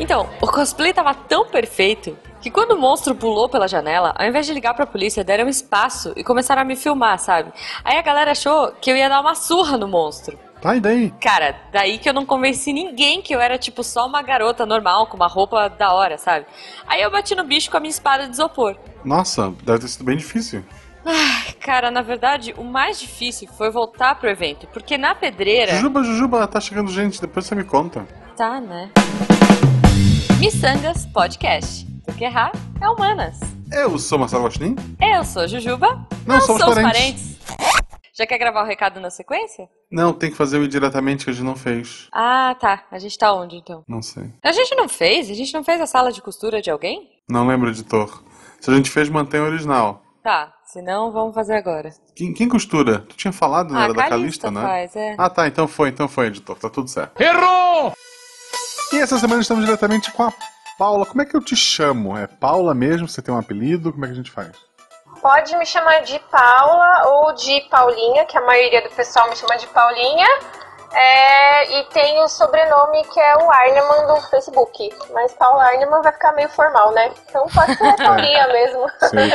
Então, o cosplay tava tão perfeito que quando o monstro pulou pela janela, ao invés de ligar pra polícia, deram espaço e começaram a me filmar, sabe? Aí a galera achou que eu ia dar uma surra no monstro. Tá, e daí? Cara, daí que eu não convenci ninguém que eu era, tipo, só uma garota normal, com uma roupa da hora, sabe? Aí eu bati no bicho com a minha espada de isopor. Nossa, deve ter sido bem difícil. Cara, na verdade, o mais difícil foi voltar pro evento, porque na pedreira. Jujuba, Jujuba, tá chegando gente, depois você me conta. Tá, né? Missangas Podcast. Porque errar é humanas. Eu sou Marcelo Gostin. Eu sou Jujuba. Não, somos parentes. Já quer gravar o recado na sequência? Não, tem que fazer o diretamente que a gente não fez. Ah, tá. A gente tá onde então? Não sei. A gente não fez? A gente não fez a sala de costura de alguém? Não lembro, editor. Se a gente fez, mantém o original. Tá, se não, vamos fazer agora. Quem, quem costura? Tu tinha falado, não ah, era da Calista Calista, né? faz, é. Ah, tá, então foi, então foi, editor, tá tudo certo. Errou! E essa semana estamos diretamente com a Paula. Como é que eu te chamo? É Paula mesmo? Você tem um apelido? Como é que a gente faz? Pode me chamar de Paula ou de Paulinha, que a maioria do pessoal me chama de Paulinha. É, e tem o sobrenome que é o Arneman do Facebook. Mas Paula Arneman vai ficar meio formal, né? Então pode ser Paulinha mesmo.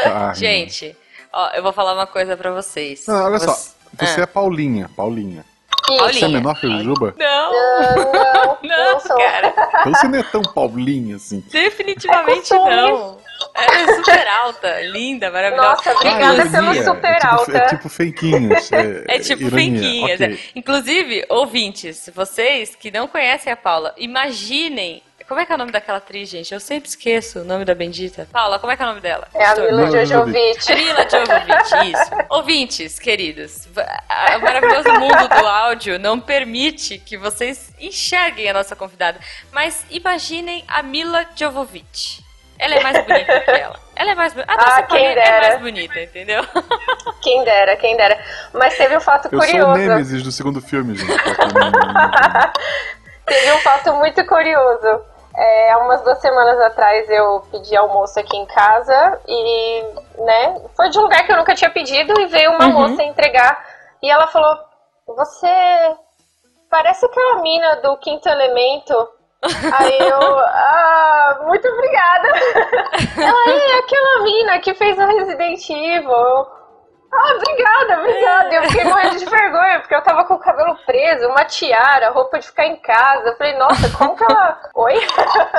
Tá. Gente, ó, eu vou falar uma coisa pra vocês. Não, olha só. Você- Você Ah. é Paulinha, Paulinha. Isso. Paulinha. Você é menor que o Jujuba? Não, não, não, não cara. Então você não é tão Paulinha assim. Definitivamente É não. Ela é super alta, linda, maravilhosa. Nossa, obrigada Ah, pelo super é tipo, alta. É tipo feiquinhas. É, É tipo ironia. é. Inclusive, ouvintes, vocês que não conhecem a Paula, imaginem. Como é que é o nome daquela atriz, gente? Eu sempre esqueço o nome da bendita. Paula, como é que é o nome dela? É a Mila Jojovic. Mila Jovovich, isso. Ouvintes, queridos, o maravilhoso mundo do áudio não permite que vocês enxerguem a nossa convidada. Mas imaginem a Mila Jovovich. Ela é mais bonita que ela. Ela é mais bonita. A Ah, nossa quem Paulinha é dera. mais bonita, entendeu? Quem dera, quem dera. Mas teve um fato Eu sou o curioso. Nemesis do segundo filme, gente. quem Teve um fato muito curioso. É, há umas duas semanas atrás eu pedi almoço aqui em casa e, né, foi de um lugar que eu nunca tinha pedido e veio uma moça entregar e ela falou: Você parece aquela mina do Quinto Elemento. Aí eu, ah, muito obrigada. Ela é aquela mina que fez a Resident Evil. Eu, Ah, obrigada, obrigada. Eu fiquei morrendo de vergonha, porque eu tava com o cabelo preso, uma tiara, roupa de ficar em casa. Eu falei, nossa, como que ela. Oi?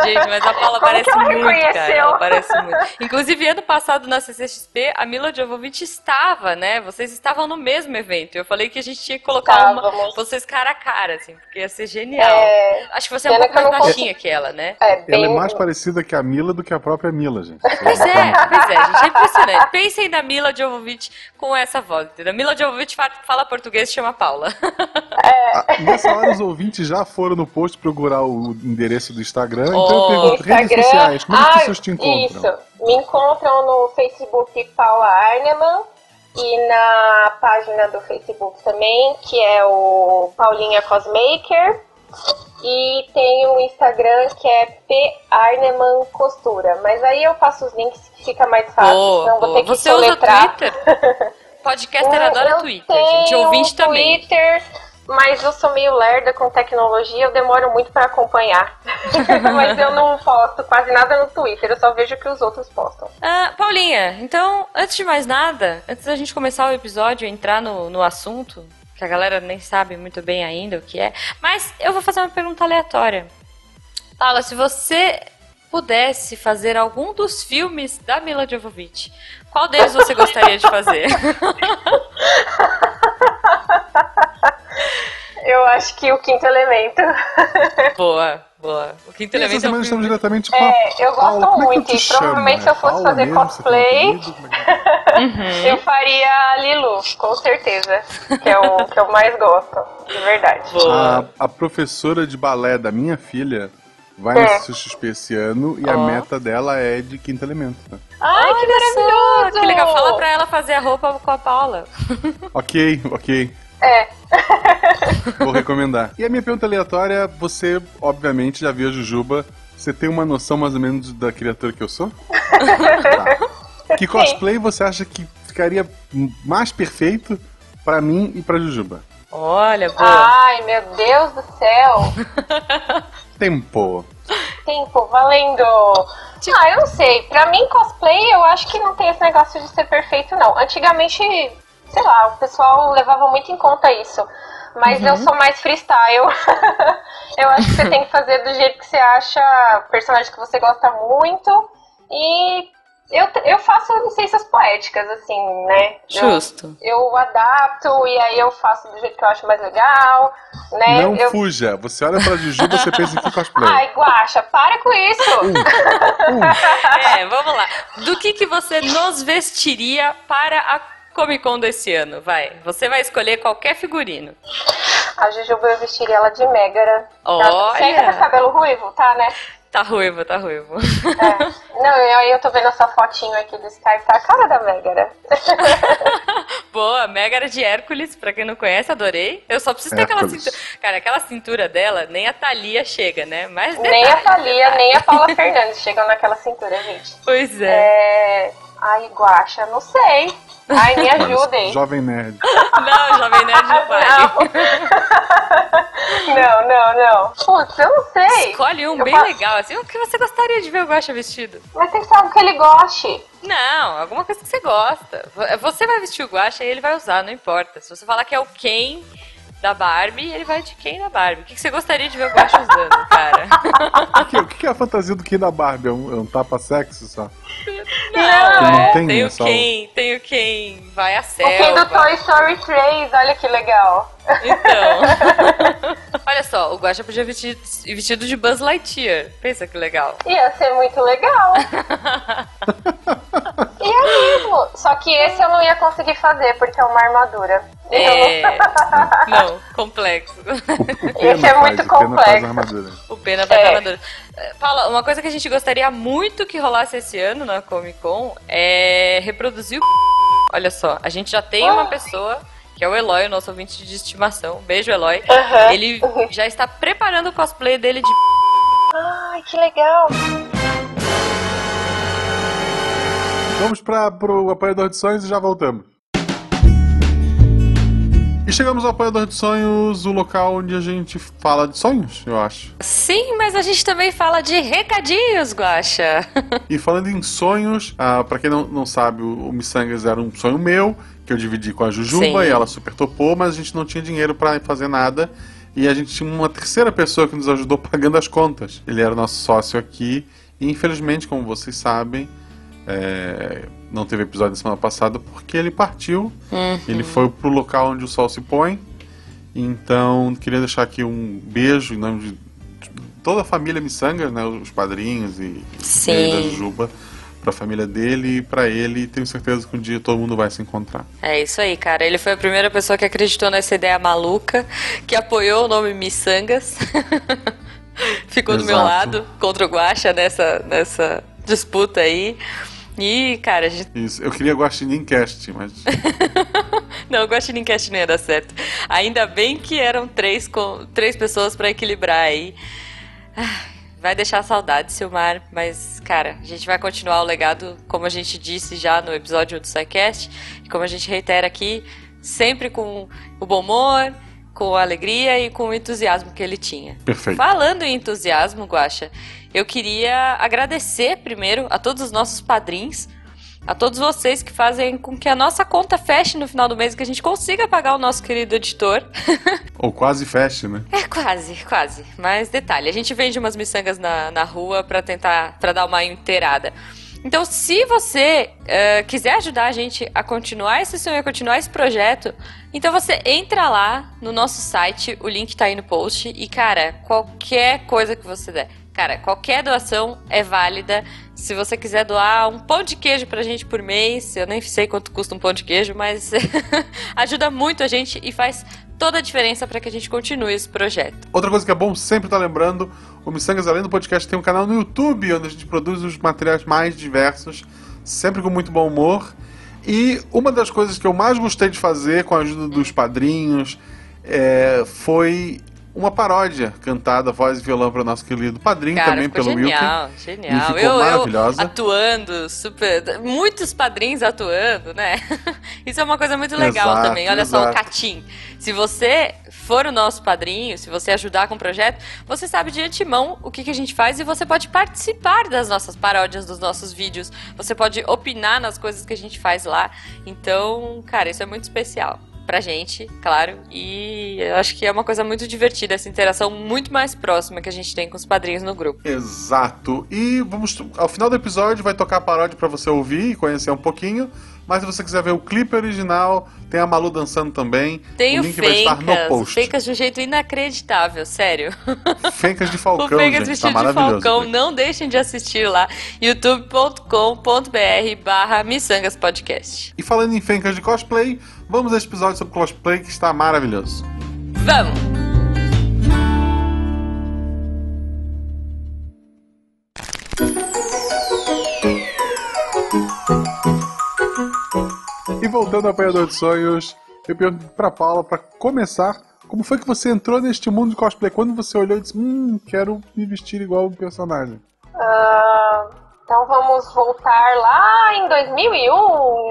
Gente, mas a Paula Como parece ela muito, cara. reconheceu? Ela parece muito. Inclusive, ano passado na CCXP, a Mila Jovovich estava, né? Vocês estavam no mesmo evento. Eu falei que a gente tinha que colocar uma, vocês cara a cara, assim, porque ia ser genial. É, Acho que você é um pouco mais baixinha que ela, né? é Ela bem. é mais parecida que a Mila do que a própria Mila, gente. Pois é, pois é, gente, é impressionante. Pensem na Mila Jovovich com essa voz, entendeu? Mila Jovovich fa- fala português e chama Paula. Ah, Nessa hora os ouvintes já foram no post procurar o endereço do Instagram, então eu Oh. pergunto, redes Instagram. sociais, como as Ah, pessoas te encontram? Isso. Me encontram no Facebook Paula Arneman e na página do Facebook também, que é o Paulinha Cosmaker. E tem o Instagram que é P Arneman Costura. Mas aí eu passo os links que fica mais fácil, Boa, senão vou boa. ter que Você usa o soletrar. Twitter? Podcaster Eu- adora eu Twitter, gente. Ouvinte um também. Twitter, mas eu sou meio lerda com tecnologia, eu demoro muito pra acompanhar. mas eu não posto quase nada no Twitter, eu só vejo o que os outros postam. Ah, Paulinha, então, antes de mais nada, antes da gente começar o episódio e entrar no, no assunto, que a galera nem sabe muito bem ainda o que é, mas eu vou fazer uma pergunta aleatória. Paula, se você pudesse fazer algum dos filmes da Mila Jovovich, qual deles você gostaria de fazer? Eu acho que o quinto elemento. boa, boa. O quinto E essa elemento é semana um estamos diretamente com a É, eu gosto. Como é muito, eu e te provavelmente se eu fosse Paula fazer mesmo? Cosplay- é é? Uhum. Eu faria a Lilu, com certeza. Que é o que eu mais gosto, de verdade. Boa. A, a professora de balé da minha filha vai no É. CXP esse ano e a Ó. meta dela é de quinto elemento. né? Ai, que só, maravilhoso! Que legal, fala pra ela fazer a roupa com a Paula. Ok, ok. É, Vou recomendar. E a minha pergunta aleatória, você obviamente já viu a Jujuba. Você tem uma noção mais ou menos da criatura que eu sou? Tá. Que cosplay você acha que ficaria mais perfeito pra mim e pra Jujuba? Olha, boa. Ai, meu Deus do céu. Tempo. Tempo, valendo. Tipo- Ah, eu não sei. Pra mim, cosplay, eu acho que não tem esse negócio de ser perfeito, não. Antigamente, sei lá, o pessoal levava muito em conta isso. Mas Uhum. eu sou mais freestyle. eu acho que você tem que fazer do jeito que você acha, personagem que você gosta muito. E eu, eu faço licenças poéticas, assim, né? Eu- Justo. eu adapto e aí eu faço do jeito que eu acho mais legal, né? Não eu... fuja. Você olha pra Jujuba, você pensa em que cosplay. Ai, Guaxa, para com isso! Um. É, vamos lá. Do que, que você nos vestiria para a Comic Con desse ano? Vai. Você vai escolher qualquer figurino. A Jujuba eu vestiria ela de Megara. Olha! Ainda com cabelo ruivo, tá, né? Tá ruivo, tá ruivo. É. Não, e aí eu tô vendo essa fotinho aqui do Skype, tá a cara da Megara. Boa, Megara de Hércules, pra quem não conhece, adorei. Eu só preciso ter aquela Hércules. cintura. Cara, aquela cintura dela, nem a Thalia chega, né? Mas nem a detalhe, Thalia, detalhe. nem a Paula Fernandes chegam naquela cintura, gente. Pois é. É. Ai, Guaxa, não sei. Ai, me ajudem. Jovem Nerd. Não, Jovem Nerd não vai. Não, não, não. Putz, eu não sei. Escolhe um Eu bem fa- legal, assim, o que você gostaria de ver o Guaxa vestido? Mas tem que ser algo que ele goste. Não, alguma coisa que você gosta. Você vai vestir o Guaxa e ele vai usar, não importa. Se você falar que é o Ken da Barbie, ele vai de Ken da Barbie. O que que você gostaria de ver o Guaxa usando, cara? O que, o que é a fantasia do Ken da Barbie? É um, é um tapa-sexo só? Não, Não tem, tem é o Ken, tem o Ken, vai a O Ken do selva. Toy Story 3, olha que legal. Então. Olha só, o Guaxa podia vestir vestido de Buzz Lightyear. Pensa que legal. Ia ser muito legal. e é mesmo. Só que esse eu não ia conseguir fazer, porque é uma armadura. É. Não, complexo. O Esse é faz, muito o Pena faz complexo. a armadura. O Pena vai É. armadura. Eh, Paula, uma coisa que a gente gostaria muito que rolasse esse ano na Comic Con é reproduzir o. Olha só, a gente já tem uma pessoa, que é o Eloy, o nosso ouvinte de estimação. Beijo, Eloy. Aham. Ele já está preparando o cosplay dele de. Ai, que legal. Vamos para o apoiador de sonhos e já voltamos. E chegamos ao apoiador de sonhos, o local onde a gente fala de sonhos, eu acho. Sim, mas a gente também fala de recadinhos, Guaxa. E falando em sonhos, ah, para quem não, não sabe, o, o Missangas era um sonho meu, que eu dividi com a Jujuba Sim. e ela super topou, mas a gente não tinha dinheiro para fazer nada. E a gente tinha uma terceira pessoa que nos ajudou pagando as contas. Ele era nosso sócio aqui. E infelizmente, como vocês sabem, é, não teve episódio na semana passada porque ele partiu. Ele foi pro local onde o sol se põe. Então, queria deixar aqui um beijo em nome de toda a família Missangas, né? Os padrinhos e, e da Juba, pra família dele e pra ele. E tenho certeza que um dia todo mundo vai se encontrar. É isso aí, cara. Ele foi a primeira pessoa que acreditou nessa ideia maluca, que apoiou o nome Missangas. Ficou do meu Exato. lado contra o Guaxa nessa, nessa disputa aí. E, cara, a gente... Isso. Eu queria Guaxinim Cast, mas não, o Guaxinim Cast não ia dar certo. Ainda bem que eram três, com... três pessoas pra equilibrar aí. Ah, Vai deixar saudade, Silmar, mas, cara, a gente vai continuar o legado, como a gente disse já no episódio do SciCast, e como a gente reitera aqui, sempre com o bom humor, com a alegria e com o entusiasmo que ele tinha. perfeito. Falando em entusiasmo, Guaxa, eu queria agradecer primeiro a todos os nossos padrinhos, a todos vocês que fazem com que a nossa conta feche no final do mês, que a gente consiga pagar o nosso querido editor. Ou quase feche, né? É quase, quase. Mas detalhe, a gente vende umas miçangas na, na rua pra tentar, pra dar uma inteirada. Então, se você eh, quiser ajudar a gente a continuar esse sonho, a continuar esse projeto, então você entra lá no nosso site, o link tá aí no post, e cara, qualquer coisa que você der. Cara, qualquer doação é válida. Se você quiser doar um pão de queijo pra gente por mês, eu nem sei quanto custa um pão de queijo, mas ajuda muito a gente e faz toda a diferença para que a gente continue esse projeto. Outra coisa que é bom sempre estar lembrando, o Missangas Além do Podcast tem um canal no YouTube onde a gente produz os materiais mais diversos, sempre com muito bom humor. E uma das coisas que eu mais gostei de fazer com a ajuda dos padrinhos é, foi uma paródia cantada, voz e violão para o nosso querido padrinho, Cara, também pelo genial, genial. Ficou eu, maravilhosa. Eu atuando, super. Muitos padrinhos atuando, né? Isso é uma coisa muito legal Exato, também. Olha só, o exato. Catim. Se você for o nosso padrinho, se você ajudar com o projeto, você sabe de antemão o que, que a gente faz e você pode participar das nossas paródias, dos nossos vídeos. Você pode opinar nas coisas que a gente faz lá. Então, cara, isso é muito especial pra gente, claro. E eu acho que é uma coisa muito divertida, essa interação muito mais próxima que a gente tem com os padrinhos no grupo. Exato. E vamos ao final do episódio vai tocar a paródia para você ouvir e conhecer um pouquinho. Mas se você quiser ver o clipe original, tem a Malu dançando também. Tem o o link vai estar no Fencas, post. Fencas de um jeito inacreditável, sério. Fencas de O Falcão, Fencas gente, tá vestido de maravilhoso. Falcão, não deixem de assistir lá, youtube.com.br barra Missangas Podcast. E falando em Fencas de cosplay, vamos a esse episódio sobre cosplay que está maravilhoso. Vamos! E voltando ao Apanhador de Sonhos, eu pergunto pra Paula, pra começar, como foi que você entrou neste mundo de cosplay? Quando você olhou e disse, hum, quero me vestir igual o personagem. Ah, então vamos voltar lá em 2001.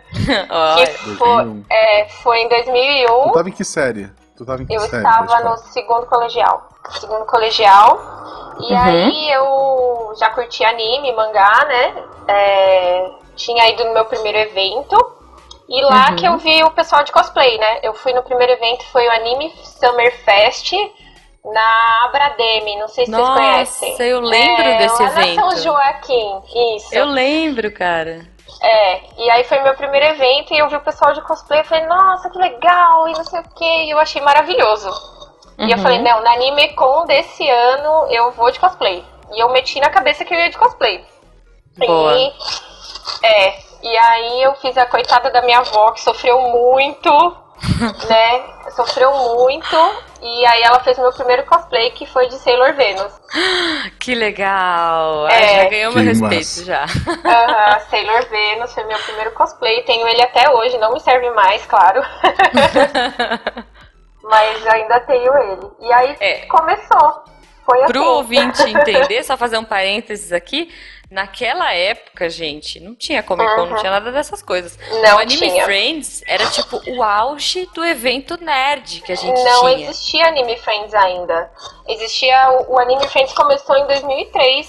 Que foi, 2001. é, foi em 2001. Tu tava em que série? Tu tava em que Eu série? estava da no segundo colegial. Segundo colegial. E Uhum. aí eu já curti anime, mangá, né? É, tinha ido no meu primeiro evento. E lá Uhum. que eu vi o pessoal de cosplay, né? Eu fui no primeiro evento, foi o Anime Summer Fest na Abrademe. Não sei se vocês conhecem. Nossa, eu lembro É, desse lá na evento. São Joaquim, isso. Eu lembro, cara. É, e aí foi meu primeiro evento e eu vi o pessoal de cosplay e falei, nossa, que legal, e não sei o que, e eu achei maravilhoso. E eu Uhum. falei, não, na Anime Con desse ano eu vou de cosplay. E eu meti na cabeça que eu ia de cosplay. Boa. E, é, e aí eu fiz a coitada da minha avó, que sofreu muito, né? Sofreu muito. E aí ela fez meu primeiro cosplay, que foi de Sailor Venus. Que legal. É. Ah, já ganhou meu respeito massa. já. Aham, Sailor Venus foi meu primeiro cosplay. Tenho ele até hoje, não me serve mais, claro. Mas ainda tenho ele. E aí É. começou. Foi assim. Pro ouvinte entender, só fazer um parênteses aqui. Naquela época, gente, não tinha Comic Con, não Uhum. tinha nada dessas coisas. Não o Anime tinha. Friends era tipo o auge do evento nerd que a gente Não tinha. existia Anime Friends ainda. Existia. O, o Anime Friends começou em 2003.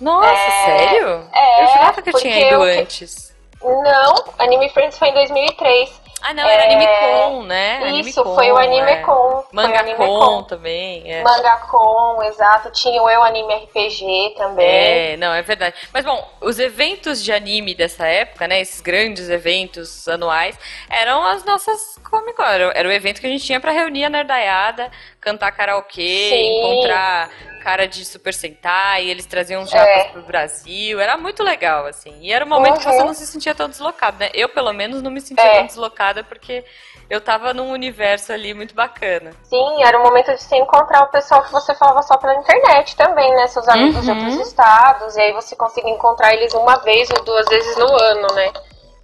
Nossa, É, sério? é, eu jurava que eu tinha ido eu- antes. Não, Anime Friends foi em 2003. Ah, não, era É, Anime Con, né? Isso, foi o Anime é. Con. Foi o Manga Anime Con Con. também, é. Manga Con, exato. Tinha o Eu Anime RPG também. É, não, é verdade. Mas bom, os eventos de anime dessa época, né? Esses grandes eventos anuais, eram as nossas Comic Con. Era, o evento que a gente tinha pra reunir a nerdaiada, cantar karaokê, Sim. encontrar cara de Super Sentai, eles traziam japas É. pro Brasil. Era muito legal, assim. E era um momento que Uhum. você não se sentia tão deslocado, né? Eu, pelo menos, não me sentia É. tão deslocada porque eu tava num universo ali muito bacana. Sim, era o momento de você encontrar o pessoal que você falava só pela internet também, né? Seus amigos de Uhum. outros estados. E aí você conseguia encontrar eles uma vez ou duas vezes no ano, né?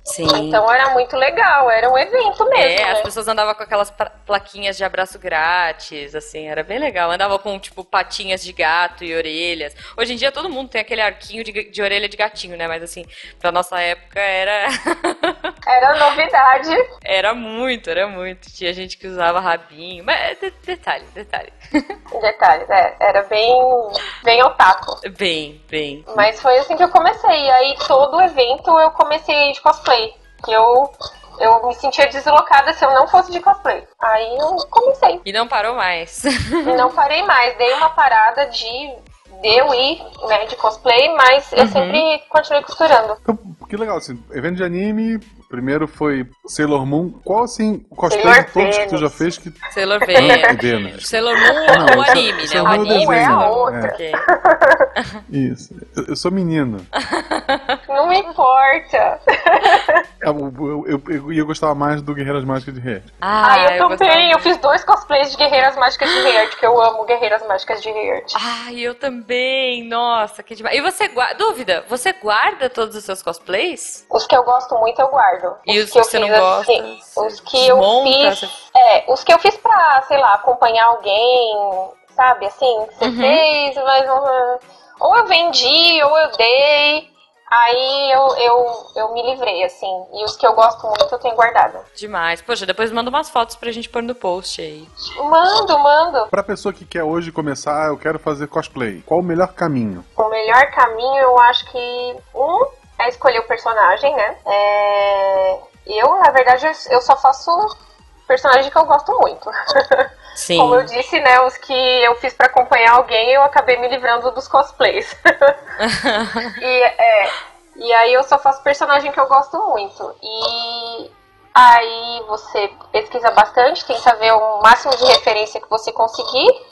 Sim. Então era muito legal, era um evento mesmo. É, né? as pessoas andavam com aquelas plaquinhas de abraço grátis, assim, era bem legal. Andava com, tipo, patinhas de gato e orelhas. Hoje em dia todo mundo tem aquele arquinho de, de orelha de gatinho, né? Mas, assim, pra nossa época era, Era novidade. era muito, era muito. Tinha gente que usava rabinho. Mas, é de- detalhe, detalhe. Detalhes, é, era bem, bem otaku. Bem, bem. Mas foi assim que eu comecei. Aí todo evento eu comecei de cosplay. Que eu, eu me sentia deslocada se eu não fosse de cosplay. Aí eu comecei. E não parou mais. E não parei mais. Dei uma parada de, de eu ir né, de cosplay, mas eu Uhum. sempre continuei costurando. Então, que legal, assim, evento de anime, primeiro foi Sailor Moon. Qual, assim, o cosplay Sailor de todos que tu já fez que... Sailor Ah, Venus. Venus. Sailor Moon Não, ou o anime, né? é O anime. desenho, é a Sailor Moon. outra. Ok. Isso. Eu, eu sou menino. Não não importa. Eu, eu, eu, eu ia gostar mais do Guerreiras Mágicas de Heart. Ah, eu, eu também. Eu fiz dois cosplays de Guerreiras Mágicas de Heart, que eu amo Guerreiras Mágicas de Heart. Ah, eu também. Nossa, que demais. E você guarda. Dúvida, você guarda todos os seus cosplays? Os que eu gosto muito, eu guardo. E os, os que, que você não gosta? Assim, os que eu fiz. Você... É, os que eu fiz pra, sei lá, acompanhar alguém, sabe? Assim, você uhum. fez, mas. Ou eu vendi, ou eu dei. Aí eu, eu, eu me livrei, assim. E os que eu gosto muito eu tenho guardado. Demais. Poxa, depois manda umas fotos pra gente pôr no post aí. Mando, mando. Pra pessoa que quer hoje começar, eu quero fazer cosplay. Qual o melhor caminho? O melhor caminho, eu acho que. Um é escolher o personagem, né? É... Eu, na verdade, eu só faço personagem que eu gosto muito. Sim. Como eu disse, né, os que eu fiz para acompanhar alguém, eu acabei me livrando dos cosplays. e, é, e aí eu só faço personagem que eu gosto muito. E aí você pesquisa bastante, tenta ver o máximo de referência que você conseguir.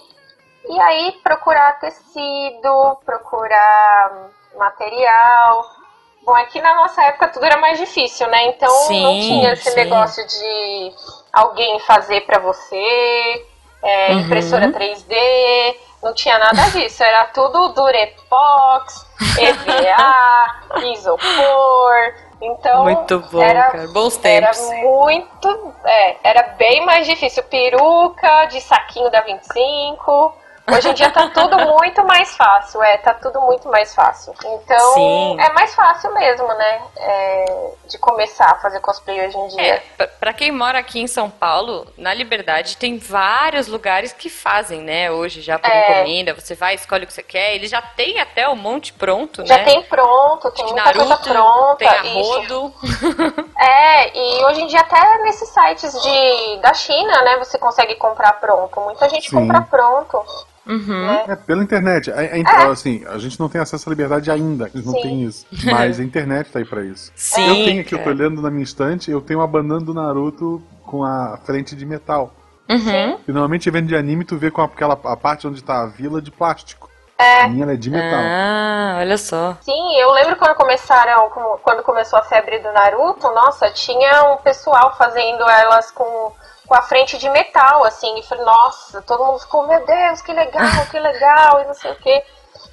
E aí procurar tecido, procurar material. Bom, aqui na nossa época tudo era mais difícil, né? Então sim, não tinha esse sim. negócio de alguém fazer para você, é, uhum. impressora 3D, não tinha nada disso, era tudo Durepox, EVA, isopor. Então, muito bom, era, cara. Bons tempos. Era muito, é, era bem mais difícil. Peruca de saquinho da 25. Hoje em dia tá tudo muito mais fácil, é, tá tudo muito mais fácil. Então, Sim. é mais fácil mesmo, né, é, de começar a fazer cosplay hoje em dia. É, pra quem mora aqui em São Paulo, na Liberdade tem vários lugares que fazem, né, hoje já por é. encomenda, você vai, escolhe o que você quer, ele já tem até o monte pronto, já né? Já tem pronto, tem muita Naruto, coisa pronta. Tem a rodo. é, e hoje em dia até nesses sites de, da China, né, você consegue comprar pronto. Muita gente Sim. compra pronto. Uhum. É, pela internet. A, a, é. Assim, a gente não tem acesso à liberdade ainda, eles não Sim. têm isso. Mas a internet tá aí pra isso. Sim, eu tenho aqui, eu tô olhando na minha estante, eu tenho uma banana do Naruto com a frente de metal. Uhum. E normalmente vendo de anime, tu vê com aquela a parte onde tá a vila de plástico. É. A minha é de metal. Ah, olha só. Sim, eu lembro quando começaram, quando começou a febre do Naruto, nossa, tinha um pessoal fazendo elas com com a frente de metal, assim, e falei, nossa, todo mundo ficou, meu Deus, que legal, que legal, e não sei o quê.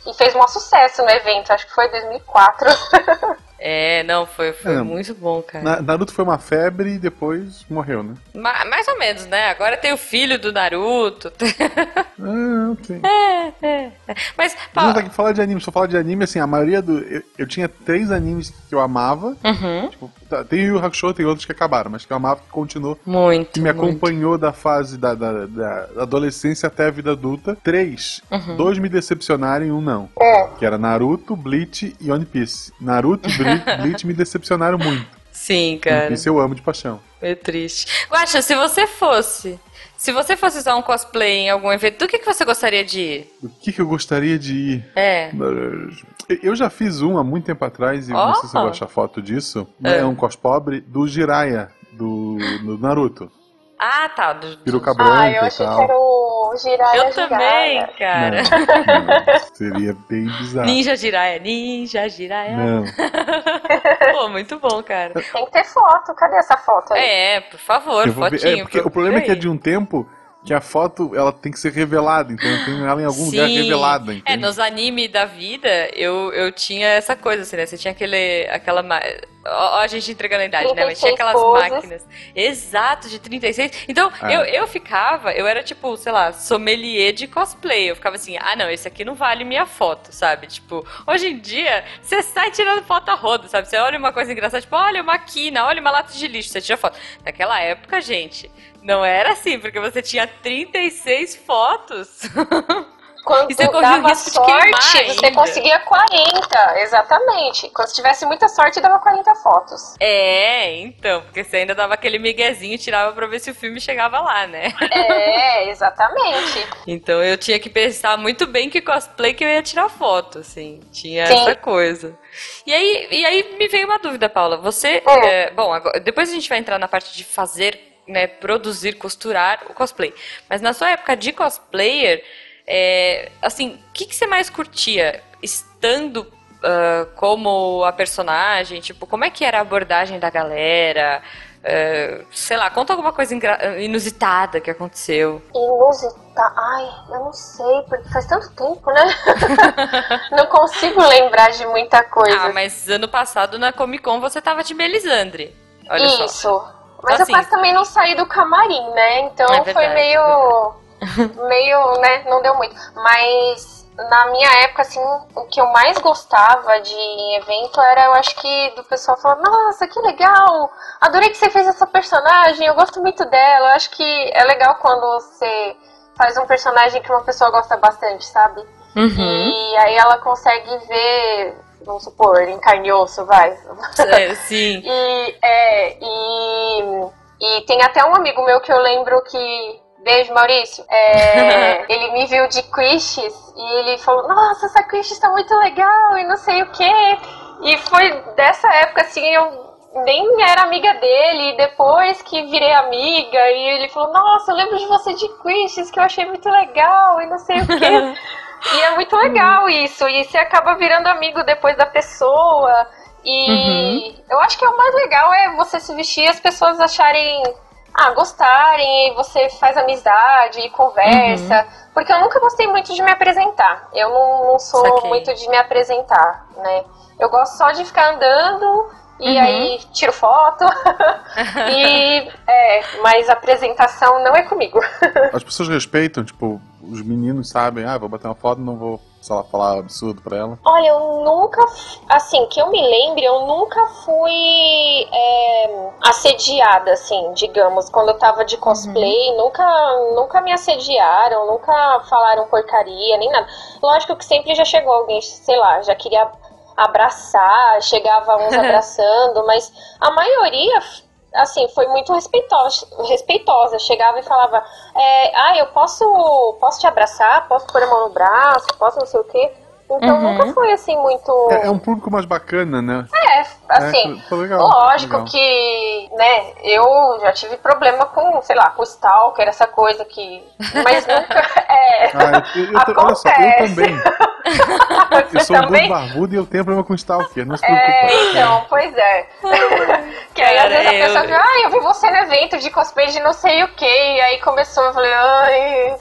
E fez um sucesso no evento, acho que foi 2004. É, não, foi, foi é, muito bom, cara. Naruto foi uma febre e depois morreu, né? Ma mais ou menos, né? Agora tem o filho do Naruto. ah, ok. É, é. é. Mas, Paulo... Não, falar de anime, só falar de anime, assim, a maioria do... Eu, eu tinha três animes que eu amava. Uhum. Tipo, tá, tem o Hakusho, tem outros que acabaram, mas que eu amava que continuou. Muito, Que me acompanhou muito. da fase da, da, da, adolescência até a vida adulta. Três. Uhum. Dois me decepcionaram e um não. É. Que era Naruto, Bleach e One Piece. Naruto e Bleach me decepcionaram muito. Sim, cara. Isso eu amo de paixão. É triste. Guaxa, se você fosse. Se você fosse usar um cosplay em algum evento, do que, que você gostaria de ir? O que, que eu gostaria de ir? É. Eu já fiz um há muito tempo atrás, e oh. não sei se você vai achar foto disso. É, é um cospobre do Jiraiya, do, do Naruto. Ah, tá. Do, Peruca branca ah, eu achei que era o Jiraiya Eu também, cara. Não, não, seria bem bizarro. Ninja Jiraiya, Ninja Jiraiya. Não. Pô, muito bom, cara. Tem que ter foto. Cadê essa foto aí? É, por favor, fotinho. É, porque o problema é que é de um tempo que a foto ela tem que ser revelada, então eu tenho ela em algum Sim. lugar revelada. É, entende? É, nos animes da vida, eu, eu tinha essa coisa, assim, né? Você tinha aquele. aquela. Ó, a gente entregando a idade, né? Mas tinha aquelas máquinas. Exato, de 36. Então, ah. eu, eu ficava, eu era tipo, sei lá, sommelier de cosplay. Eu ficava assim, ah, não, esse aqui não vale minha foto, sabe? Tipo, hoje em dia, você sai tirando foto a roda, sabe? Você olha uma coisa engraçada, tipo, olha uma quina, olha uma lata de lixo, você tira foto. Naquela época, gente, não era assim, porque você tinha 36 fotos. Quando e você dava sorte, você conseguia 40, exatamente. Quando você tivesse muita sorte, dava 40 fotos. É, então, porque você ainda dava aquele miguezinho e tirava pra ver se o filme chegava lá, né? É, exatamente. então eu tinha que pensar muito bem que cosplay que eu ia tirar foto, assim. Tinha Sim. essa coisa. E aí, e aí me veio uma dúvida, Paula. Você. É. É, bom, agora, depois a gente vai entrar na parte de fazer né, produzir, costurar o cosplay. Mas na sua época de cosplayer, é, assim, o que, que você mais curtia? Estando uh, como a personagem? Tipo, como é que era a abordagem da galera? Uh, sei lá, conta alguma coisa inusitada que aconteceu. Inusitada? Ai, eu não sei, porque faz tanto tempo, né? não consigo lembrar de muita coisa. Ah, mas ano passado na Comic Con você tava de Melisandre. Olha Isso. Só. Mas então, eu quase também não saí do camarim, né? Então é verdade, foi meio. É meio, né? Não deu muito. Mas na minha época, assim, o que eu mais gostava de evento era, eu acho que, do pessoal falando, nossa, que legal, adorei que você fez essa personagem, eu gosto muito dela. Eu acho que é legal quando você faz um personagem que uma pessoa gosta bastante, sabe? Uhum. E aí ela consegue ver, vamos supor, em carne e osso, vai. É, sim. e, é, e, e tem até um amigo meu que eu lembro que Beijo, Maurício. É, ele me viu de quiches e ele falou: Nossa, essa quiche está muito legal e não sei o que. E foi dessa época assim, eu nem era amiga dele, e depois que virei amiga, e ele falou: Nossa, eu lembro de você de quiches que eu achei muito legal e não sei o que. e é muito legal isso, e você acaba virando amigo depois da pessoa. E uhum. eu acho que é o mais legal é você se vestir e as pessoas acharem ah, gostarem, e você faz amizade e conversa. Uhum. Porque eu nunca gostei muito de me apresentar. Eu não, não sou Saquei. muito de me apresentar, né? Eu gosto só de ficar andando e uhum. aí tiro foto. e é, mas apresentação não é comigo. As pessoas respeitam, tipo, os meninos sabem, ah, vou bater uma foto, não vou, sei lá, falar absurdo pra ela? Olha, eu nunca, assim, que eu me lembre, eu nunca fui é, assediada, assim, digamos, quando eu tava de cosplay, uhum. nunca, nunca me assediaram, nunca falaram porcaria, nem nada. Lógico que sempre já chegou alguém, sei lá, já queria abraçar, chegava uns abraçando, mas a maioria assim, foi muito respeitosa, respeitosa. Chegava e falava, é, ah, eu posso, posso te abraçar, posso pôr a mão no braço, posso não sei o quê. Então uhum. nunca foi assim muito. É, é, um público mais bacana, né? É, assim. É, legal, lógico legal. que, né, eu já tive problema com, sei lá, com o Stalker, essa coisa que. Mas nunca. É. Ah, eu, eu, eu, olha só, eu também. eu sou um bom barbudo e eu tenho problema com Stalker, não se preocupe. É, então, pois é. que aí às vezes a pessoa eu... ah, eu vi você no evento de cosplay de não sei o que, e aí começou, eu falei, ai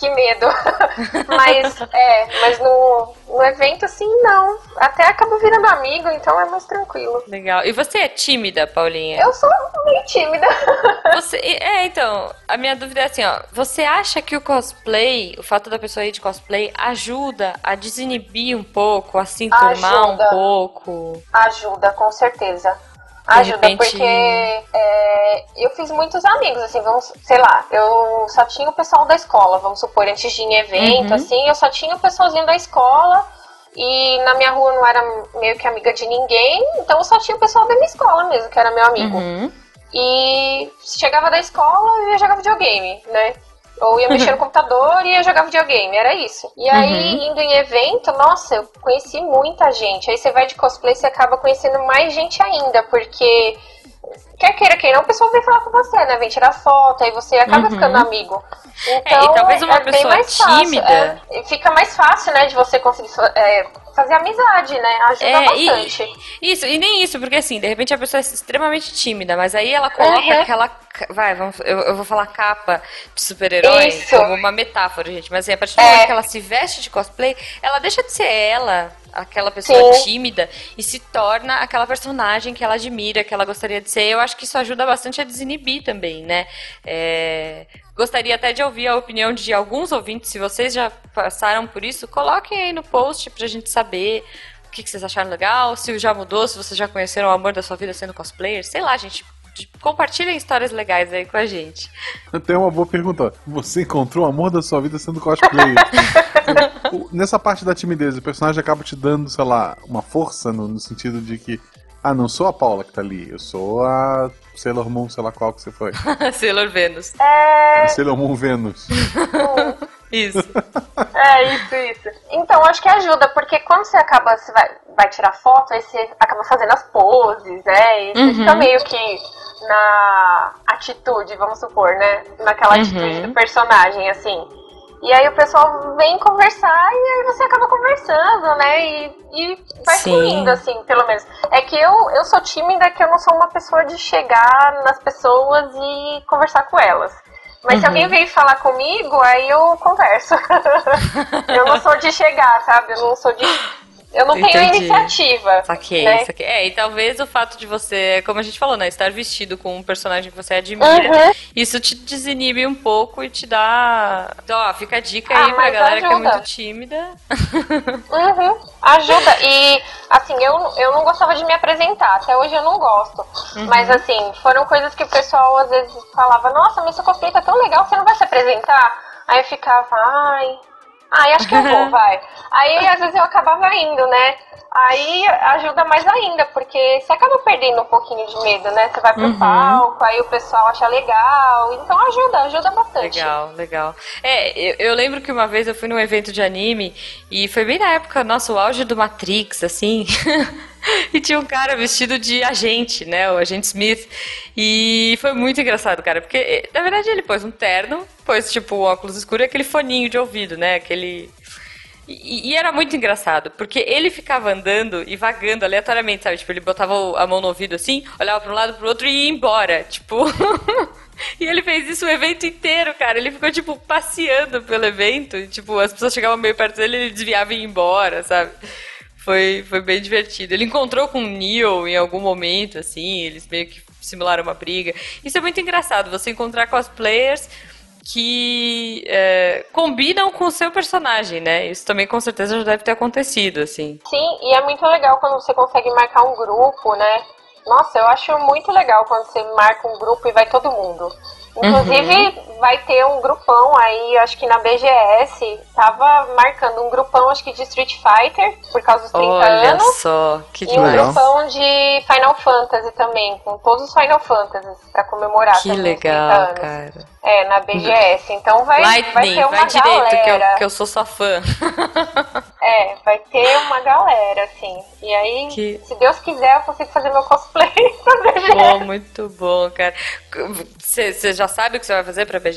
que medo. mas, é, mas no, no evento, assim, não. Até acabo virando amigo, então é mais tranquilo. Legal. E você é tímida, Paulinha? Eu sou meio tímida. Você, é, então, a minha dúvida é assim, ó. Você acha que o cosplay, o fato da pessoa ir de cosplay, ajuda a desinibir um pouco, a se enturmar um pouco? Ajuda, com certeza. Ajuda, repente... porque é, eu fiz muitos amigos, assim, vamos, sei lá, eu só tinha o pessoal da escola, vamos supor, antes de ir em evento, uhum. assim, eu só tinha o pessoalzinho da escola e na minha rua não era meio que amiga de ninguém, então eu só tinha o pessoal da minha escola mesmo, que era meu amigo. Uhum. E chegava da escola e ia jogar videogame, né? Ou ia mexer no computador e ia jogar videogame, era isso. E aí, uhum. indo em evento, nossa, eu conheci muita gente. Aí você vai de cosplay, você acaba conhecendo mais gente ainda, porque quer queira, quem não, o pessoal vem falar com você, né? Vem tirar foto, aí você acaba uhum. ficando amigo. Então, é, e talvez uma é pessoa tímida. É, fica mais fácil, né, de você conseguir é, fazer amizade, né? Ajuda é, bastante. E, isso, e nem isso, porque assim, de repente a pessoa é extremamente tímida, mas aí ela coloca uhum. aquela. Vai, vamos, eu, eu, vou falar capa de super-herói como uma metáfora, gente. Mas assim, a partir do momento é. que ela se veste de cosplay, ela deixa de ser ela aquela pessoa Sim. tímida e se torna aquela personagem que ela admira, que ela gostaria de ser. Eu acho que isso ajuda bastante a desinibir também, né? É... Gostaria até de ouvir a opinião de alguns ouvintes, se vocês já passaram por isso, coloquem aí no post pra gente saber o que, vocês acharam legal, se já mudou, se vocês já conheceram o amor da sua vida sendo cosplayer, sei lá, gente. Compartilhem histórias legais aí com a gente. Tenho uma boa pergunta. Você encontrou o amor da sua vida sendo cosplayer? Nessa parte da timidez, o personagem acaba te dando, sei lá, uma força no, no sentido de que ah, não sou a Paula que tá ali, eu sou a Sailor Moon, sei lá qual que você foi. Sailor Vênus. É... Sailor Moon Vênus. isso. É, isso, isso. Então, acho que ajuda, porque quando você acaba, você vai, vai tirar foto, aí você acaba fazendo as poses, né? E você uhum. fica meio que na atitude, vamos supor, né? Naquela uhum. atitude do personagem, assim. E aí o pessoal vem conversar e aí você acaba conversando, né? E, e vai Sim. fluindo, assim, pelo menos. É que eu, eu sou tímida, que eu não sou uma pessoa de chegar nas pessoas e conversar com elas. Mas se Uhum. alguém vem falar comigo, aí eu converso. eu não sou de chegar, sabe? Eu não sou de. Eu não tenho Entendi. iniciativa. Saquei, né? saquei. É, e talvez o fato de você, como a gente falou, né, estar vestido com um personagem que você admira, Uhum. isso te desinibe um pouco e te dá. Então, ó, fica a dica Ah, aí pra galera que é ajuda. muito tímida. Uhum, ajuda. E, assim, eu, eu não gostava de me apresentar. Até hoje eu não gosto. Mas, assim, foram coisas que o pessoal às vezes falava: Nossa, mas seu cosplay tá tão legal, você não vai se apresentar? Aí eu ficava: Ai. Ai, acho que eu vou, vai. Aí, às vezes, eu acabava indo, né? Aí ajuda mais ainda, porque você acaba perdendo um pouquinho de medo, né? Você vai pro Uhum. palco, aí o pessoal acha legal. Então ajuda, ajuda bastante. Legal, legal. É, eu, eu lembro que uma vez eu fui num evento de anime e foi bem na época, nossa, o auge do Matrix, assim. e tinha um cara vestido de agente, né? O agente Smith. E foi muito engraçado, cara, porque eh, na verdade ele pôs um terno, pôs tipo um óculos escuro e aquele foninho de ouvido, né? Aquele. E, e era muito engraçado, porque ele ficava andando e vagando aleatoriamente, sabe? Tipo, ele botava a mão no ouvido assim, olhava pra um lado pro outro e ia embora. Tipo. e ele fez isso o evento inteiro, cara. Ele ficou, tipo, passeando pelo evento. E, tipo, as pessoas chegavam meio perto dele ele desviava e ia embora, sabe? Foi, foi bem divertido. Ele encontrou com o Neo em algum momento, assim, eles meio que simularam uma briga. Isso é muito engraçado, você encontrar cosplayers que é, combinam com o seu personagem, né? Isso também com certeza já deve ter acontecido, assim. Sim, e é muito legal quando você consegue marcar um grupo, né? Nossa, eu acho muito legal quando você marca um grupo e vai todo mundo. Inclusive, vai ter um grupão aí, acho que na BGS, tava marcando um grupão, acho que de Street Fighter, por causa dos 30 Olha anos. só, que E um demais. grupão de Final Fantasy também, com todos os Final Fantasies, pra comemorar Que também os 30 legal, anos. cara. É, na BGS. Então vai, vai ter uma vai direito, que eu, galera. que eu sou sua fã. É, vai ter uma galera, assim. E aí, Que- se Deus quiser, eu consigo fazer meu cosplay pra BGS. Pô, muito bom, cara. Você já sabe o que você vai fazer pra BGS?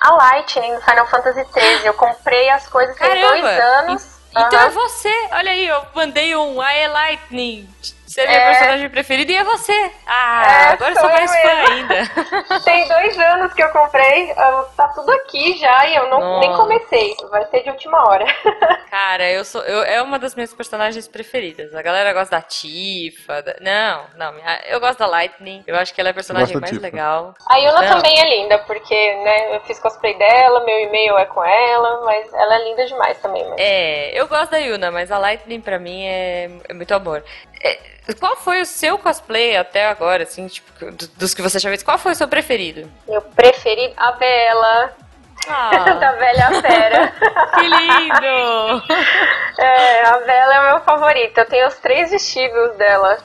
A Lightning Final Fantasy XIII. Eu comprei as coisas tem Caramba! dois anos. Então é Aham. você. Olha aí, eu mandei um I am Lightning. Ser meu É. personagem preferido e é você. Ah, É, agora eu sou mais fã ainda. Tem dois anos que eu comprei. Tá tudo aqui já e eu não, nem comecei. Vai ser de última hora. Cara, eu sou. Eu, é uma das minhas personagens preferidas. A galera gosta da Tifa. da- Não, não. minha- Eu gosto da Lightning. Eu acho que ela é a personagem mais Tifa. legal. A Yuna Não. também é linda, porque né, eu fiz cosplay dela, meu e-mail é com ela, mas ela é linda demais também. Mas... É, eu gosto da Yuna, mas a Lightning pra mim é, é muito amor. É, qual foi o seu cosplay até agora, assim, tipo, do- dos que você já fez? Qual foi o seu preferido? Meu preferido, a Bela, da Ah, Velha Fera. que lindo! É, a Bela é o meu favorito. Eu tenho os três vestidos dela.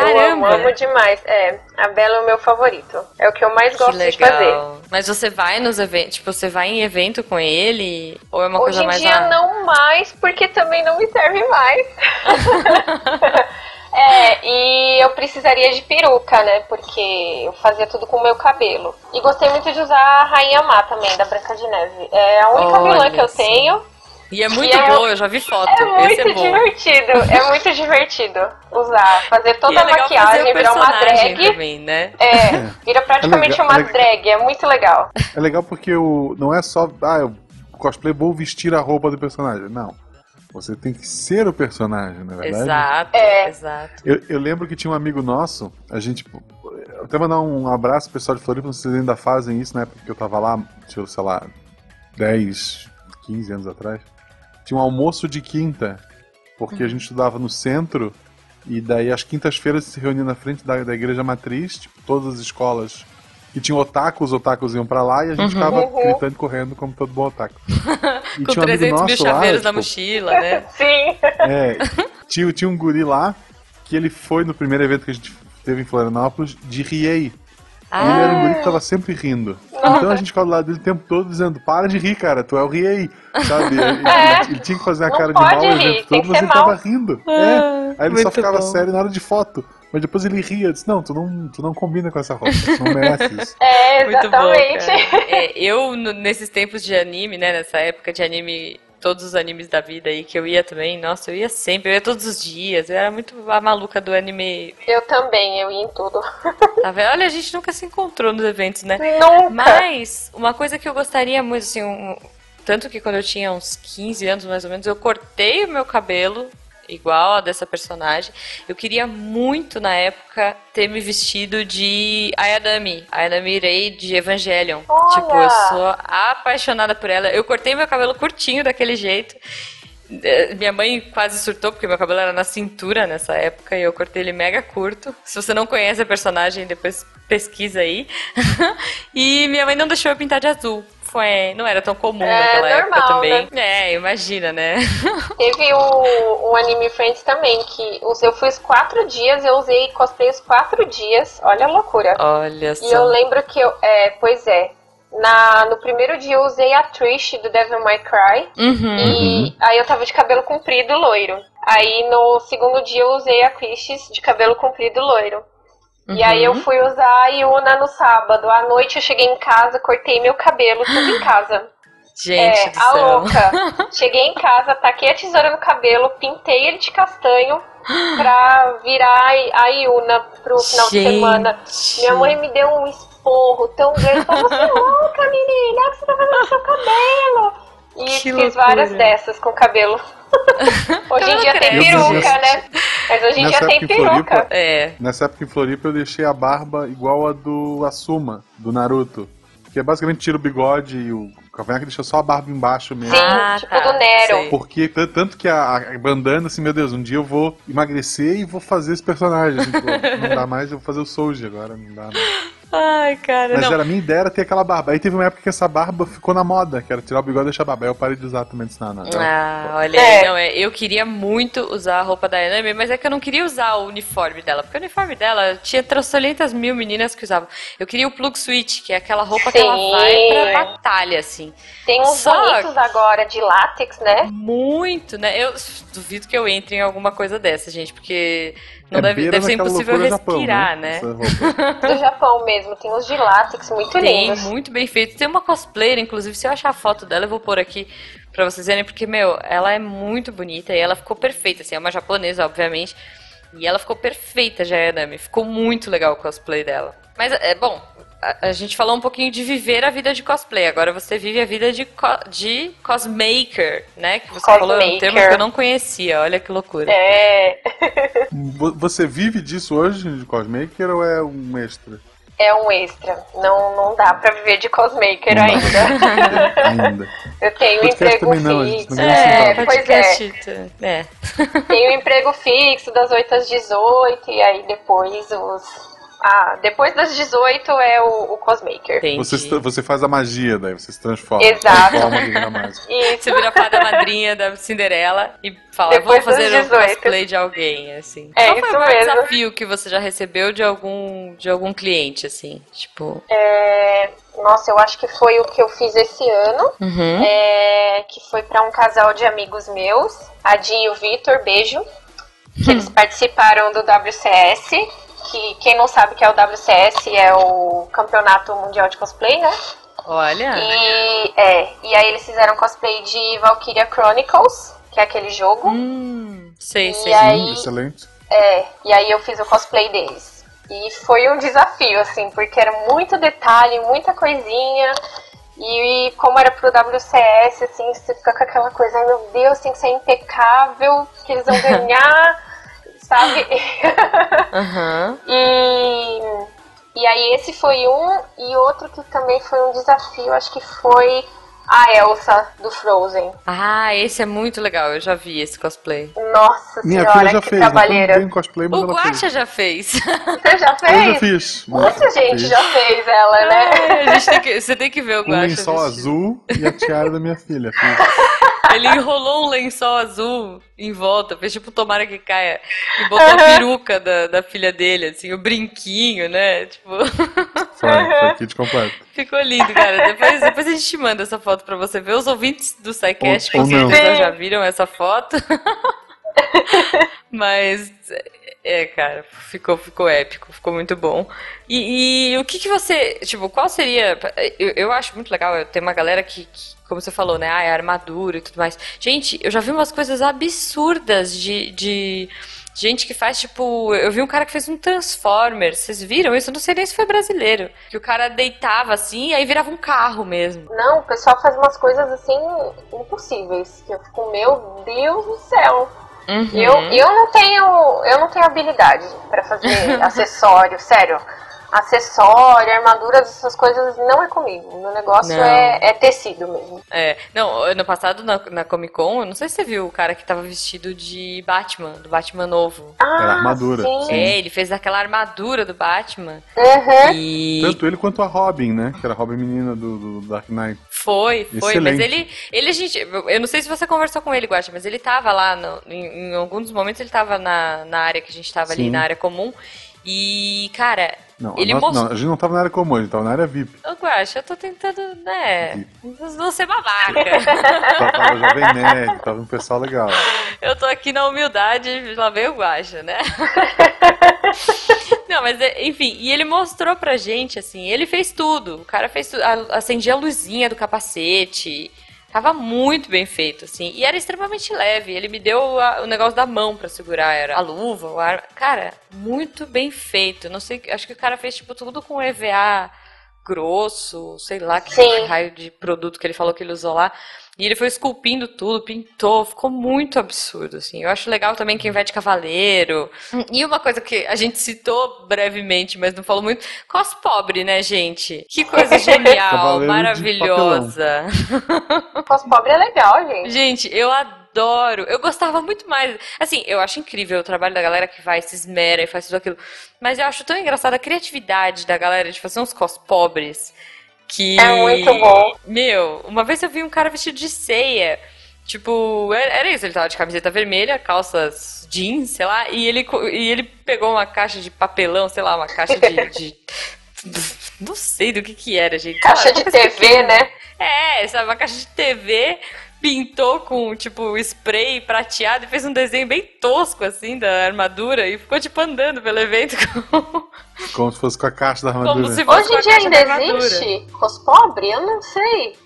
Eu amo, Caramba! amo demais. É, a Bela é o meu favorito. É o que eu mais gosto de fazer. Mas você vai nos eventos, tipo, você vai em evento com ele? Ou é uma Hoje coisa em mais dia ah, não mais, porque também não me serve mais. é, e eu precisaria de peruca, né? Porque eu fazia tudo com o meu cabelo. E gostei muito de usar a Rainha Má também, da Branca de Neve. É a única Olha vilã que eu só. tenho. E é muito é- boa, eu já vi foto. É muito Esse é bom. divertido, é muito divertido usar, fazer toda e é a maquiagem, o virar uma drag. também, né? É, vira praticamente É legal, uma é drag, é muito legal. É legal porque o, não é só, ah, eu cosplay vou vestir a roupa do personagem. Não. Você tem que ser o personagem, na verdade. Exato, É. exato. Eu, eu lembro que tinha um amigo nosso, a gente. eu Até mandar um abraço pro pessoal de Floripa, não sei se vocês ainda fazem isso, na época que eu tava lá, deixa eu, sei lá, 10, 15 anos atrás. Tinha um almoço de quinta, porque a gente estudava no centro, e daí às quintas-feiras se reunia na frente da, da igreja matriz, tipo, todas as escolas que tinham otaku, os otakus iam pra lá e a gente Uhum. ficava Uhum. gritando e correndo como todo bom otaku. E Com tinha um amigo 300 mil nosso lá, chaveiros na tipo, mochila, né? Sim. é, tinha, tinha um guri lá que ele foi no primeiro evento que a gente teve em Florianópolis de Riei. E ele era um guri que tava sempre rindo. Então a gente ficava do lado dele o tempo todo dizendo: Para de rir, cara, tu é o Riei. Sabe? Ele, É. ele tinha que fazer a cara de mal o rir, evento tem todo, mas ele mal. tava rindo. É. Aí ele só ficava bom. sério na hora de foto. Mas depois ele ria disse: Não, tu não, tu não combina com essa roupa, tu não merece isso. É, exatamente. Bom, é, eu, nesses tempos de anime, né, nessa época de anime todos os animes da vida aí que eu ia também. Nossa, eu ia sempre, eu ia todos os dias. Eu era muito a maluca do anime. Eu também, eu ia em tudo. Tá vendo? Olha, a gente nunca se encontrou nos eventos, né? Nunca. Mas, uma coisa que eu gostaria muito, assim, um, tanto que quando eu tinha uns 15 anos mais ou menos, eu cortei o meu cabelo igual a dessa personagem. Eu queria muito, na época, ter me vestido de Ayadami. Ayadami Rei de Evangelion. Olha! Tipo, eu sou apaixonada por ela. Eu cortei meu cabelo curtinho daquele jeito. Eh, Minha mãe quase surtou, porque meu cabelo era na cintura nessa época e eu cortei ele mega curto. Se você não conhece a personagem, depois pesquisa aí. e minha mãe não deixou eu pintar de azul. Foi, não era tão comum É, naquela época normal, também. É, imagina, né? Teve o, o Anime Friends também, que eu fui os quatro dias, eu usei cosplay os quatro dias. Olha a loucura. Olha E eu só. lembro que eu. É, pois é. Na, no primeiro dia eu usei a Trish do Devil May Cry. Uhum. E aí eu tava de cabelo comprido loiro. Aí no segundo dia eu usei a Christies de cabelo comprido loiro. E aí eu Uhum. fui usar a Yuna no sábado. À noite eu cheguei em casa, cortei meu cabelo, tudo em casa. Gente é, a louca. Cheguei em casa, taquei a tesoura no cabelo, pintei ele de castanho pra virar a Yuna pro final de Gente. semana. Minha mãe me deu um esporro tão grande. Falou, você é louca, menina, o que você tá fazendo com seu cabelo? E Que fiz loucura. várias dessas com o cabelo. hoje em dia tem peruca, gente. né? Mas hoje em Nessa dia tem época em Floripa, peruca. É. Nessa época em Floripa eu deixei a barba igual a do Asuma, do Naruto. Que é basicamente tira o bigode e o cavanhaque deixa só a barba embaixo mesmo. Sim, Ah, tipo tá, do Nero. sei. Porque tanto que a, a bandana, assim, meu Deus, um dia eu vou emagrecer e vou fazer esse personagem. assim, pô, não dá mais, eu vou fazer o Soulja agora, não dá mais. Ai, cara, Mas não. era minha ideia era ter aquela barba. Aí teve uma época que essa barba ficou na moda, que era tirar o bigode e deixar a barba. Aí eu parei de usar também, não. não. Ah, olha É. aí, não, é, eu queria muito usar a roupa da Anami, mas é que eu não queria usar o uniforme dela, porque o uniforme dela tinha trocentas mil meninas que usavam. Eu queria o plug switch, que é aquela roupa que ela Sim. vai pra batalha, assim. Tem uns Só- bonitos agora de látex, né? Muito, né? Eu duvido que eu entre em alguma coisa dessa, gente, porque não É deve, deve ser impossível loucura Japão, respirar, né? né? Do Japão mesmo. Tem uns de látex muito Tem, lindos. muito bem feito. Tem uma cosplayer, inclusive, se eu achar a foto dela, eu vou pôr aqui pra vocês verem, porque, meu, ela é muito bonita e ela ficou perfeita, assim, é uma japonesa, obviamente. E ela ficou perfeita, já é. Ficou muito legal o cosplay dela. Mas, é bom, a, a gente falou um pouquinho de viver a vida de cosplay. Agora você vive a vida de, co- de cosmaker, né? Que você falou, é um termo Cosmaker. que eu não conhecia. Olha que loucura. É, Vo- Você vive disso hoje, de cosmaker, ou é um extra? é um extra. Não, não dá pra viver de cosmaker Não ainda. Ainda. Eu tenho um emprego não, fixo. não É, centavo. pois é. É. Tenho um emprego fixo das 8 às 18 e aí depois os. Ah, depois das 18 é o, o cosmaker. Entendi. Você, você faz a magia, daí você se transforma. Exato. Isso. Você vira a fada madrinha da Cinderela e fala, Depois vou fazer um 18. cosplay de alguém, assim. É Qual foi o maior mesmo. desafio que você já recebeu de algum, de algum cliente, assim? Tipo. É, Nossa, eu acho que foi o que eu fiz esse ano. Uhum. é, que foi pra um casal de amigos meus, a Di e o Vitor, beijo. Que Hum. eles participaram do WCS, que quem não sabe que é o WCS é o Campeonato Mundial de Cosplay, né? Olha. E, é, e aí eles fizeram cosplay de Valkyria Chronicles, que é aquele jogo. Hum, sei, E sei. aí- Hum, excelente. É, e aí eu fiz o cosplay deles. E foi um desafio, assim, porque era muito detalhe, muita coisinha. E como era pro WCS, assim, você fica com aquela coisa, ai meu Deus, tem que ser impecável, que eles vão ganhar, sabe? Aham. E, e aí esse foi um, e outro que também foi um desafio, acho que foi a Elsa do Frozen. Ah, esse é muito legal, eu já vi esse cosplay. Nossa Minha senhora, filha já que fez, não trabalheira. cosplay, mas O fez. Guaxa já fez. Você já Eu já fez? fiz. Muita gente Fiz. já fez ela, né? Ai, a gente tem que- você tem que ver o Um Guaxa. lençol vestido. azul e a tiara da minha filha. Ele enrolou um lençol azul em volta, fez tipo tomara que caia. E botou a peruca da, da filha dele, assim, o brinquinho, né? Tipo, Foi, foi kit completo. Ficou lindo, cara. Depois, depois a gente manda essa foto pra você ver. Os ouvintes do SciCast com certeza já viram essa foto. Mas É, cara, ficou, ficou épico, ficou muito bom. E, e o que, que você. Tipo, qual seria. Eu, eu acho muito legal, tem uma galera que, que como você falou, né? Ah, é armadura e tudo mais. Gente, eu já vi umas coisas absurdas de, de gente que faz, tipo. Eu vi um cara que fez um Transformer. Vocês viram isso? Eu não sei nem se foi brasileiro. Que o cara deitava assim e aí virava um carro mesmo. Não, o pessoal faz umas coisas assim impossíveis. Que eu fico, meu Deus do céu. Uhum. Eu, eu não tenho eu não tenho habilidade para fazer acessório, sério acessório, armaduras, essas coisas não é comigo. Meu negócio é, é, tecido mesmo. É, não, ano passado na, na Comic Con, eu não sei se você viu o cara que tava vestido de Batman, do Batman novo. Ah, Era armadura. Sim. É, ele fez aquela armadura do Batman. Uhum. E... Tanto ele quanto a Robin, né? Que era a Robin menina do, do Dark Knight. Foi, foi, Excelente. mas ele, ele, gente, eu não sei se você conversou com ele, Guacha, mas ele tava lá, no, em, em, alguns momentos ele tava na, na área que a gente tava Sim. ali, na área comum, e, cara, não, ele a, nossa, mostrou... não, a gente não tava na área comum, a gente tava na área VIP. Eu acho, eu tô tentando, né? Não ser babaca. tava Jovem Nerd, tava um pessoal legal. Eu tô aqui na humildade, lá vem o Guacha, né? não, mas é, enfim, e ele mostrou pra gente, assim, ele fez tudo. O cara fez tudo, acendia a luzinha do capacete. Tava muito bem feito, assim. E era extremamente leve. Ele me deu a, o negócio da mão para segurar. Era a luva, o ar. Cara, muito bem feito. Não sei, acho que o cara fez, tipo, tudo com EVA grosso, sei lá que Sim. raio de produto que ele falou que ele usou lá. E ele foi esculpindo tudo, pintou, ficou muito absurdo, assim. Eu acho legal também quem vai de cavaleiro. E uma coisa que a gente citou brevemente, mas não falou muito, cos pobre, né, gente? Que coisa genial, maravilhosa. Cos pobre é legal, gente. Gente, eu adoro. Eu gostava muito mais. Assim, eu acho incrível o trabalho da galera que vai, se esmera e faz tudo aquilo. Mas eu acho tão engraçada a criatividade da galera de fazer uns cos pobres. Que. É muito bom. Meu, uma vez eu vi um cara vestido de ceia. Tipo, era isso, ele tava de camiseta vermelha, calças jeans, sei lá, e ele, e ele pegou uma caixa de papelão, sei lá, uma caixa de. de não sei do que que era, gente. Caixa de TV, né? É, sabe, uma caixa de TV pintou com, tipo, spray prateado e fez um desenho bem tosco, assim, da armadura e ficou, tipo, andando pelo evento. Como se fosse com a caixa da armadura. Hoje em dia ainda existe? Cospobre? Eu não sei.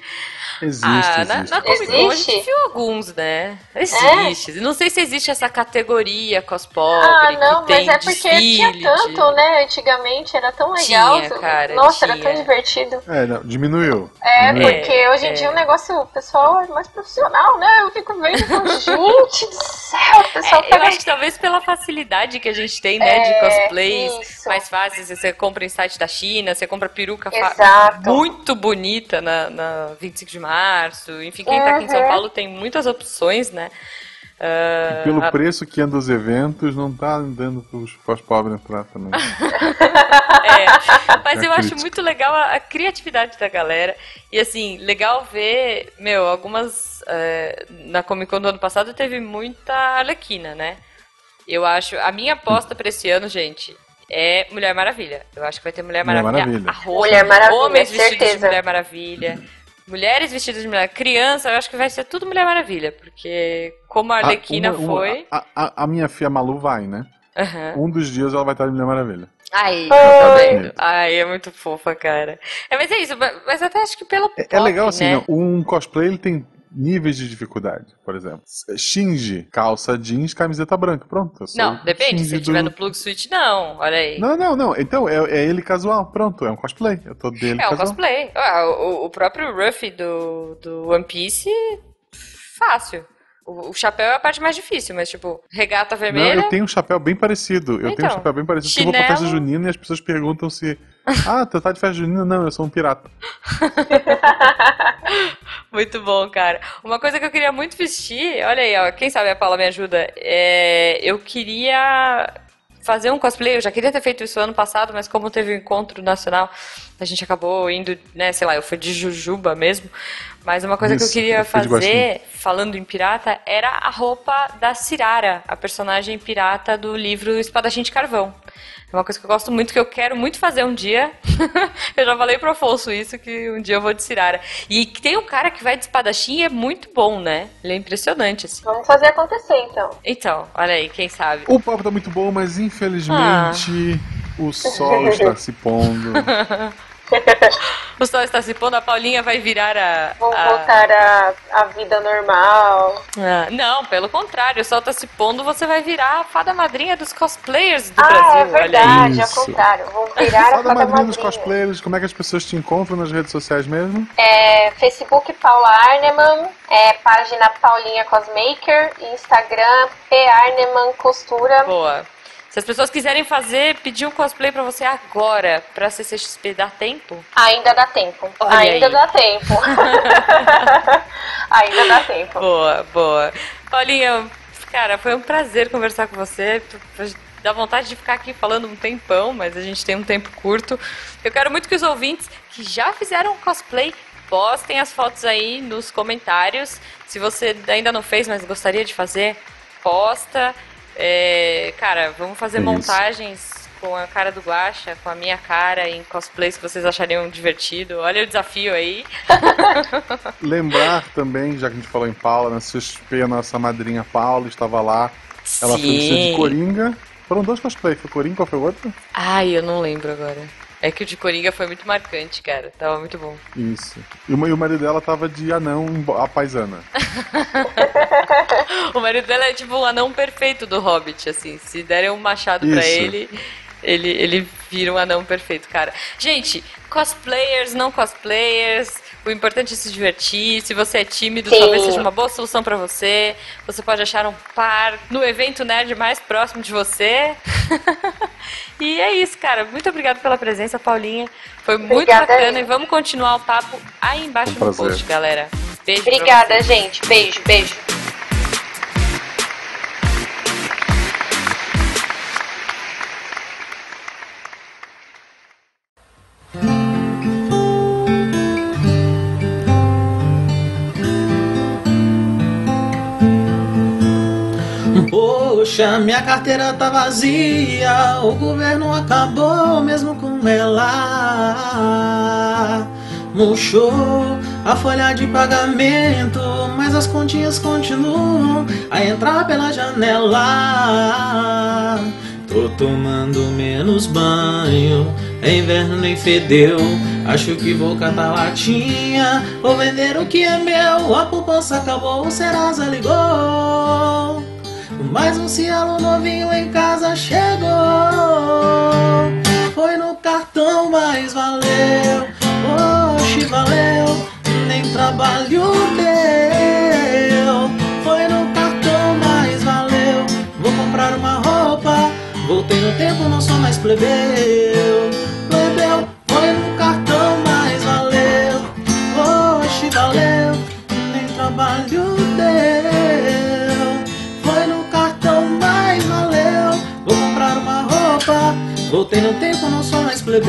Existe, ah, existe. Na, na Comic Con a gente viu alguns, né? Existe. É? Não sei se existe essa categoria cospobre. Ah, não, mas é porque tinha tanto, de... né? Antigamente era tão legal. Tinha, cara, Nossa, tinha. era tão divertido. É, não, diminuiu. É, diminuiu. porque é, hoje em é. dia o negócio, o pessoal é mais profissional, né? Eu fico vendo, gente do céu, o pessoal é, tá... Eu acho que talvez pela facilidade que a gente tem, né? de é, cosplays isso. mais fáceis. Você compra em site da China, você compra peruca muito bonita na, na 25 de março. Enfim, quem uhum. tá aqui em São Paulo tem muitas opções, né? Uh, pelo a... preço que anda os eventos, não tá dando para os pobres entrar também. é, mas é eu acho muito legal a, a, criatividade da galera. E assim, legal ver, meu, algumas. Uh, na Comic Con do ano passado teve muita Arlequina, né? Eu acho. A minha aposta para esse ano, gente, é Mulher Maravilha. Eu acho que vai ter Mulher Maravilha. Mulher Maravilha. Arroz, Mulher Maravilha homens certeza. vestidos de Mulher Maravilha. Mulheres vestidas de mulher. Criança, eu acho que vai ser tudo Mulher Maravilha, porque como a Arlequina ah, uma, uma, foi. A, a, a, minha filha Malu vai, né? Uhum. Um dos dias ela vai estar de Mulher Maravilha. Aí, tá vendo? Ai, é muito fofa, cara. É, mas é isso, mas até acho que pelo. É, é legal assim, né? um cosplay ele tem níveis de dificuldade, por exemplo. Shinji, calça jeans, camiseta branca. Pronto. Não, depende. Shinji se do... tiver no plug switch, não. Olha aí. Não, não, não. Então, é, é ele casual. Pronto, é um cosplay. Eu tô dele É um cosplay. Ah, o, o próprio Ruffy do, do One Piece, fácil. O, o, chapéu é a parte mais difícil, mas tipo, regata vermelha. Não, eu tenho um chapéu bem parecido. Eu então, tenho um então, chapéu bem parecido. Chinelo... Eu vou pra festa junina e as pessoas perguntam se. Ah, tu tá de festa junina? Não, eu sou um pirata. muito bom, cara. Uma coisa que eu queria muito vestir, olha aí, ó, quem sabe a Paula me ajuda. É, eu queria fazer um cosplay. Eu já queria ter feito isso ano passado, mas como teve um encontro nacional, a gente acabou indo, né, sei lá, eu fui de Jujuba mesmo. Mas uma coisa Isso, que eu queria eu fazer, falando em pirata, era a roupa da Cirara, a personagem pirata do livro Espadachim de Carvão. É uma coisa que eu gosto muito, que eu quero muito fazer um dia. eu já falei pro Afonso isso, que um dia eu vou de Cirara. E tem um cara que vai de espadachim e é muito bom, né? Ele é impressionante, assim. Vamos fazer acontecer, então. Então, olha aí, quem sabe. O papo tá muito bom, mas infelizmente o sol está se pondo. O sol está se pondo, a Paulinha vai virar a. Vamos a- voltar à à vida normal. Ah, não, pelo contrário, o sol está se pondo, você vai virar a fada madrinha dos cosplayers do ah, Brasil. é olha aí. verdade, ao contrário. Vamos virar a Fala fada madrinha dos madrinha. cosplayers, como é que as pessoas te encontram nas redes sociais mesmo? É, Facebook Paula Arneman, é, página Paulinha Cosmaker, Instagram P Arneman Costura. Boa. Se as pessoas quiserem fazer, pedir um cosplay pra você agora, pra CCXP, dá tempo? Ainda dá tempo. Olha Ainda aí. dá tempo. Ainda dá tempo. Boa, boa. Paulinha, cara, foi um prazer conversar com você. Dá vontade de ficar aqui falando um tempão, mas a gente tem um tempo curto. Eu quero muito que os ouvintes que já fizeram cosplay postem as fotos aí nos comentários. Se você ainda não fez, mas gostaria de fazer, posta. É, cara, vamos fazer Isso. montagens com a cara do Guaxa, com a minha cara, em cosplays que vocês achariam divertido. Olha o desafio aí. Lembrar também, já que a gente falou em Paula, na CXP, a nossa madrinha Paula estava lá. Ela foi vestida de Coringa. Foram dois cosplays, foi Coringa, qual foi o outro? Ai, eu não lembro agora. É que o de Coringa foi muito marcante, cara. Tava muito bom. Isso. E o, e o marido dela tava de anão a paisana. O marido dela é tipo um anão perfeito do Hobbit, assim. Se derem um machado pra Isso. ele, ele, ele vira um anão perfeito, cara. Gente, cosplayers, não cosplayers, o importante é se divertir. Se você é tímido, Sim. talvez seja uma boa solução pra você. Você pode achar um par no evento nerd mais próximo de você. e é isso, cara. Muito obrigada pela presença, Paulinha. Foi muito Obrigada bacana aí. e vamos continuar o papo aí embaixo um no post, galera. Beijo. pra Obrigada, gente. Beijo, beijo. Poxa, minha carteira tá vazia, o governo acabou mesmo com ela. Murchou a folha de pagamento, mas as continhas continuam a entrar pela janela. Tô tomando menos banho, é inverno nem fedeu. Acho que vou catar latinha, vou vender o que é meu. A poupança acabou, o Serasa ligou. Mais um cielo novinho em casa chegou. Foi no cartão, mas valeu. Oxe, valeu. Nem trabalho deu. Foi no cartão, mas valeu. Vou comprar uma roupa. Voltei no tempo, não sou mais plebeu. Plebeu, foi no cartão, mas valeu. Oxe, valeu. Nem trabalho Voltei no tempo, não sou mais plebeu.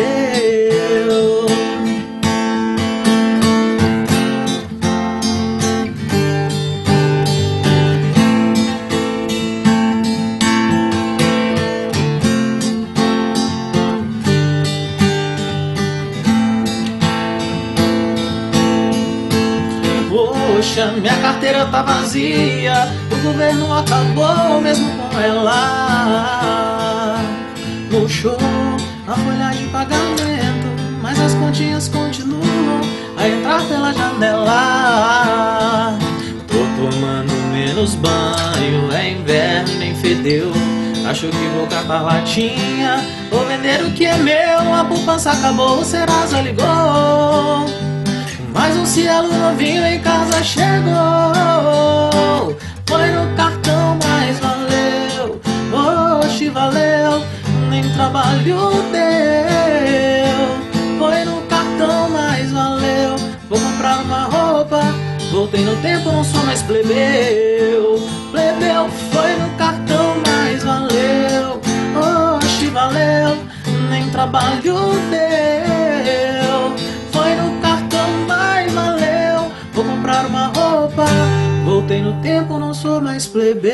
Poxa, minha carteira tá vazia, o governo acabou mesmo com ela. Murchou a folha de pagamento, mas as continhas continuam a entrar pela janela. Tô tomando menos banho, é inverno nem fedeu. Acho que vou catar latinha, vou vender o que é meu. A poupança acabou, o Serasa ligou. Mais um cielo novinho em casa chegou. Foi no cartão, mas valeu. Oxe, valeu. Nem trabalho deu. Foi no cartão, mas valeu. Vou comprar uma roupa. Voltei no tempo, não sou mais plebeu. Plebeu, foi no cartão, mas valeu. Oxe, valeu. Nem trabalho deu. Foi no cartão, mas valeu. Vou Voltei no tempo, não sou mais plebeu.